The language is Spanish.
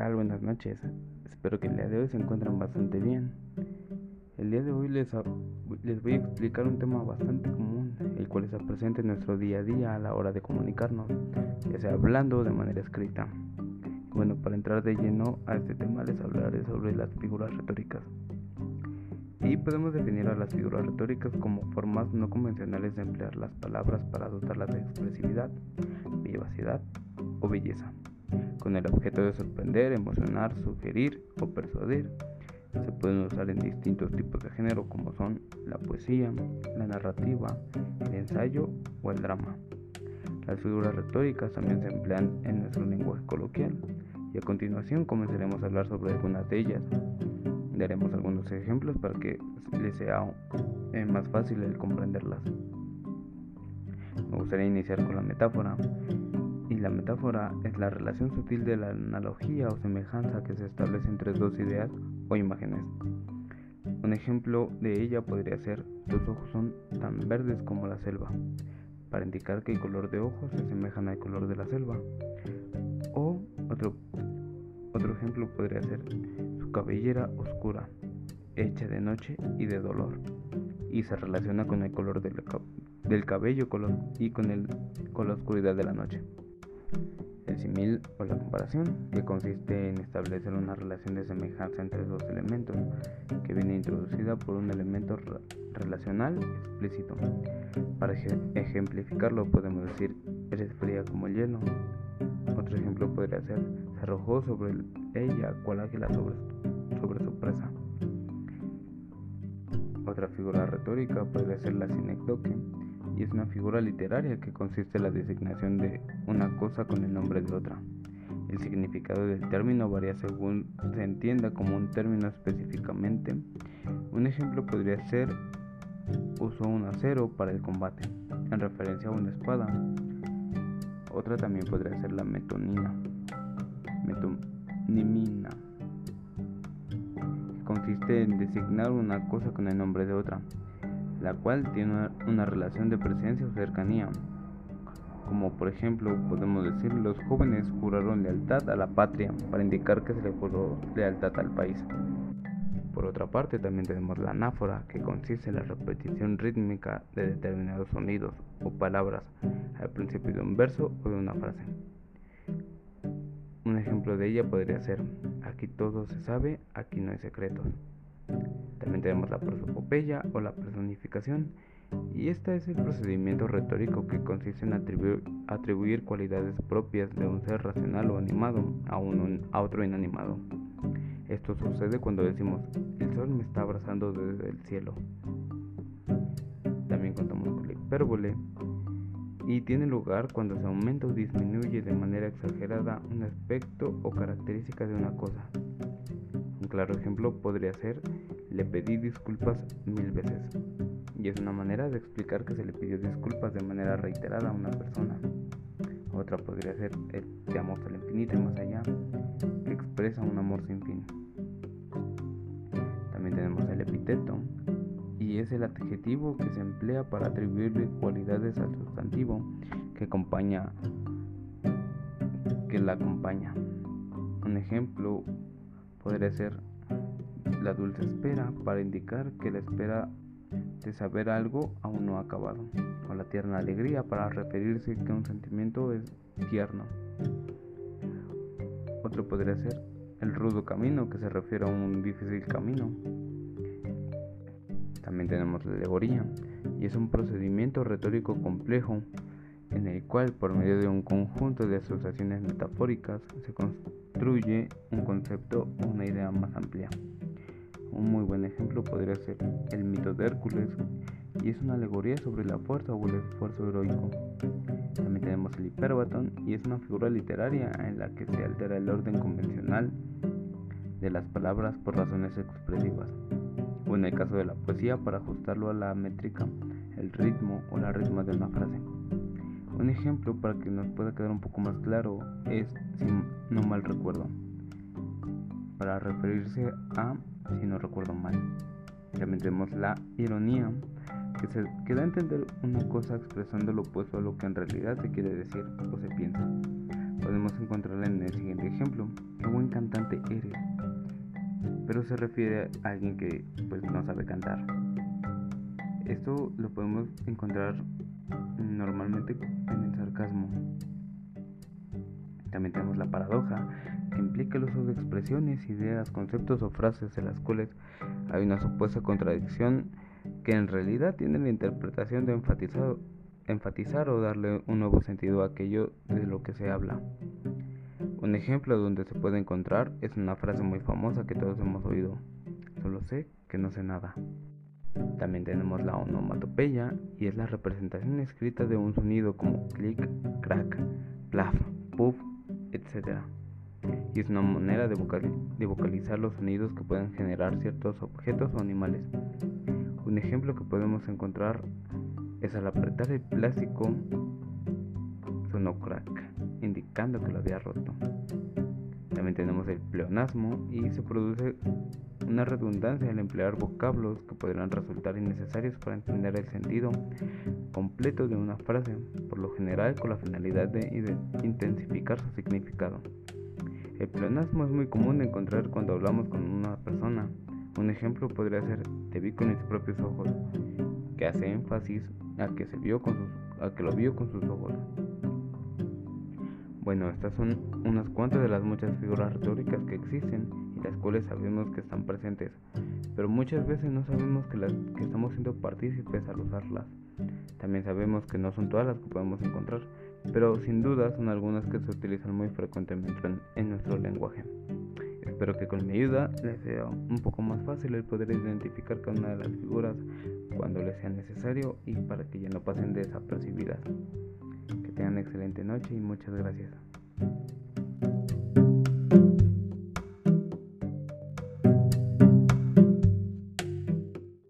tal? Buenas noches. Espero que el día de hoy se encuentren bastante bien. El día de hoy les, les voy a explicar un tema bastante común, el cual está presente en nuestro día a día a la hora de comunicarnos, ya sea hablando o de manera escrita. Bueno, para entrar de lleno a este tema les hablaré sobre las figuras retóricas. Y podemos definir a las figuras retóricas como formas no convencionales de emplear las palabras para dotarlas de expresividad, vivacidad o belleza con el objeto de sorprender, emocionar, sugerir o persuadir. Se pueden usar en distintos tipos de género como son la poesía, la narrativa, el ensayo o el drama. Las figuras retóricas también se emplean en nuestro lenguaje coloquial y a continuación comenzaremos a hablar sobre algunas de ellas. Daremos algunos ejemplos para que les sea eh, más fácil el comprenderlas. Me gustaría iniciar con la metáfora la metáfora es la relación sutil de la analogía o semejanza que se establece entre dos ideas o imágenes. Un ejemplo de ella podría ser tus ojos son tan verdes como la selva, para indicar que el color de ojos se asemejan al color de la selva. O otro, otro ejemplo podría ser su cabellera oscura, hecha de noche y de dolor, y se relaciona con el color del, cabello y con la oscuridad de la noche. El simil o la comparación, que consiste en establecer una relación de semejanza entre dos elementos, que viene introducida por un elemento relacional explícito. Para ejemplificarlo podemos decir, eres fría como el hielo. Otro ejemplo podría ser, se arrojó sobre ella cual águila sobre, sobre su presa. Otra figura retórica podría ser la sinecdoque y es una figura literaria que consiste en la designación de una cosa con el nombre de otra. El significado del término varía según se entienda como un término específicamente. Un ejemplo podría ser usó un acero para el combate, en referencia a una espada. Otra también podría ser la metonina, metonimina, consiste en designar una cosa con el nombre de otra la cual tiene una, relación de presencia o cercanía. Como por ejemplo podemos decir los jóvenes juraron lealtad a la patria para indicar que se le juró lealtad al país. Por otra parte también tenemos la anáfora que consiste en la repetición rítmica de determinados sonidos o palabras al principio de un verso o de una frase. Un ejemplo de ella podría ser, aquí todo se sabe, aquí no hay secretos. También tenemos la prosopopeya o la personificación, y este es el procedimiento retórico que consiste en atribuir, cualidades propias de un ser racional o animado a, un, a otro inanimado. Esto sucede cuando decimos, el sol me está abrazando desde el cielo. También contamos con la hipérbole, y tiene lugar cuando se aumenta o disminuye de manera exagerada un aspecto o característica de una cosa. Un claro ejemplo podría ser le pedí disculpas mil veces. Y es una manera de explicar que se le pidió disculpas de manera reiterada a una persona. Otra podría ser el te amo infinito y más allá, que expresa un amor sin fin. También tenemos el epíteto, y es el adjetivo que se emplea para atribuirle cualidades al sustantivo que acompaña que la acompaña. Un ejemplo podría ser la dulce espera para indicar que la espera de saber algo aún no ha acabado, o la tierna alegría para referirse que un sentimiento es tierno. Otro podría ser el rudo camino, que se refiere a un difícil camino. También tenemos la alegoría, y es un procedimiento retórico complejo en el cual por medio de un conjunto de asociaciones metafóricas se construye un concepto o una idea más amplia. Un muy buen ejemplo podría ser el mito de Hércules, y es una alegoría sobre la fuerza o el esfuerzo heroico. También tenemos el hiperbatón, y es una figura literaria en la que se altera el orden convencional de las palabras por razones expresivas, o en el caso de la poesía para ajustarlo a la métrica, el ritmo o la ritmo de una frase. Un ejemplo para que nos pueda quedar un poco más claro es, si no mal recuerdo, para referirse a si no recuerdo mal. También tenemos la ironía, que, se, que da a entender una cosa expresando lo opuesto a lo que en realidad se quiere decir o se piensa. podemos encontrarla en el siguiente ejemplo. Qué buen cantante eres. Pero se refiere a alguien que pues no sabe cantar. Esto lo podemos encontrar normalmente en el sarcasmo. También tenemos la paradoja, implica el uso de expresiones, ideas, conceptos o frases en las cuales hay una supuesta contradicción que en realidad tiene la interpretación de enfatizar, o darle un nuevo sentido a aquello de lo que se habla. Un ejemplo donde se puede encontrar es una frase muy famosa que todos hemos oído. Solo sé que no sé nada. También tenemos la onomatopeya y es la representación escrita de un sonido como clic, crack, plaf, puff, etc. Y es una manera de, vocalizar los sonidos que pueden generar ciertos objetos o animales. Un ejemplo que podemos encontrar es al apretar el plástico sonó crack, indicando que lo había roto. También tenemos el pleonasmo y se produce una redundancia al emplear vocablos que podrán resultar innecesarios para entender el sentido completo de una frase, por lo general con la finalidad de intensificar su significado. El pleonasmo es muy común de encontrar cuando hablamos con una persona. Un ejemplo podría ser te vi con mis propios ojos, que hace énfasis a que, se vio con sus, a que lo vio con sus ojos. Bueno, estas son unas cuantas de las muchas figuras retóricas que existen y las cuales sabemos que están presentes, pero muchas veces no sabemos que, las, que estamos siendo partícipes al usarlas. También sabemos que no son todas las que podemos encontrar, pero sin duda son algunas que se utilizan muy frecuentemente en, nuestro lenguaje. Espero que con mi ayuda les sea un poco más fácil el poder identificar cada una de las figuras cuando les sea necesario y para que ya no pasen desapercibidas. Que tengan excelente noche y muchas gracias.